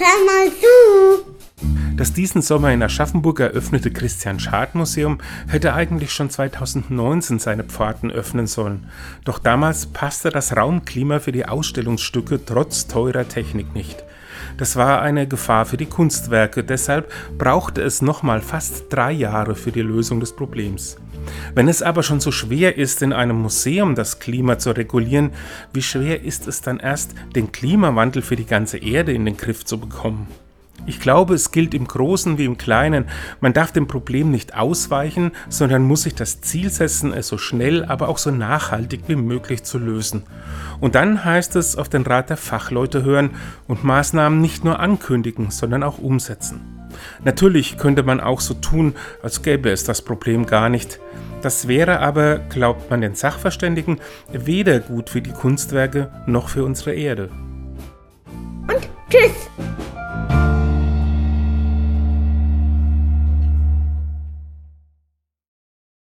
hör mal zu. Das diesen Sommer in Aschaffenburg eröffnete Christian Schad Museum hätte eigentlich schon 2019 seine Pforten öffnen sollen. Doch damals passte das Raumklima für die Ausstellungsstücke trotz teurer Technik nicht. Das war eine Gefahr für die Kunstwerke, deshalb brauchte es nochmal fast drei Jahre für die Lösung des Problems. Wenn es aber schon so schwer ist, in einem Museum das Klima zu regulieren, wie schwer ist es dann erst, den Klimawandel für die ganze Erde in den Griff zu bekommen? Ich glaube, es gilt im Großen wie im Kleinen. Man darf dem Problem nicht ausweichen, sondern muss sich das Ziel setzen, es so schnell, aber auch so nachhaltig wie möglich zu lösen. Und dann heißt es auf den Rat der Fachleute hören und Maßnahmen nicht nur ankündigen, sondern auch umsetzen. Natürlich könnte man auch so tun, als gäbe es das Problem gar nicht. Das wäre aber, glaubt man den Sachverständigen, weder gut für die Kunstwerke noch für unsere Erde. Und tschüss.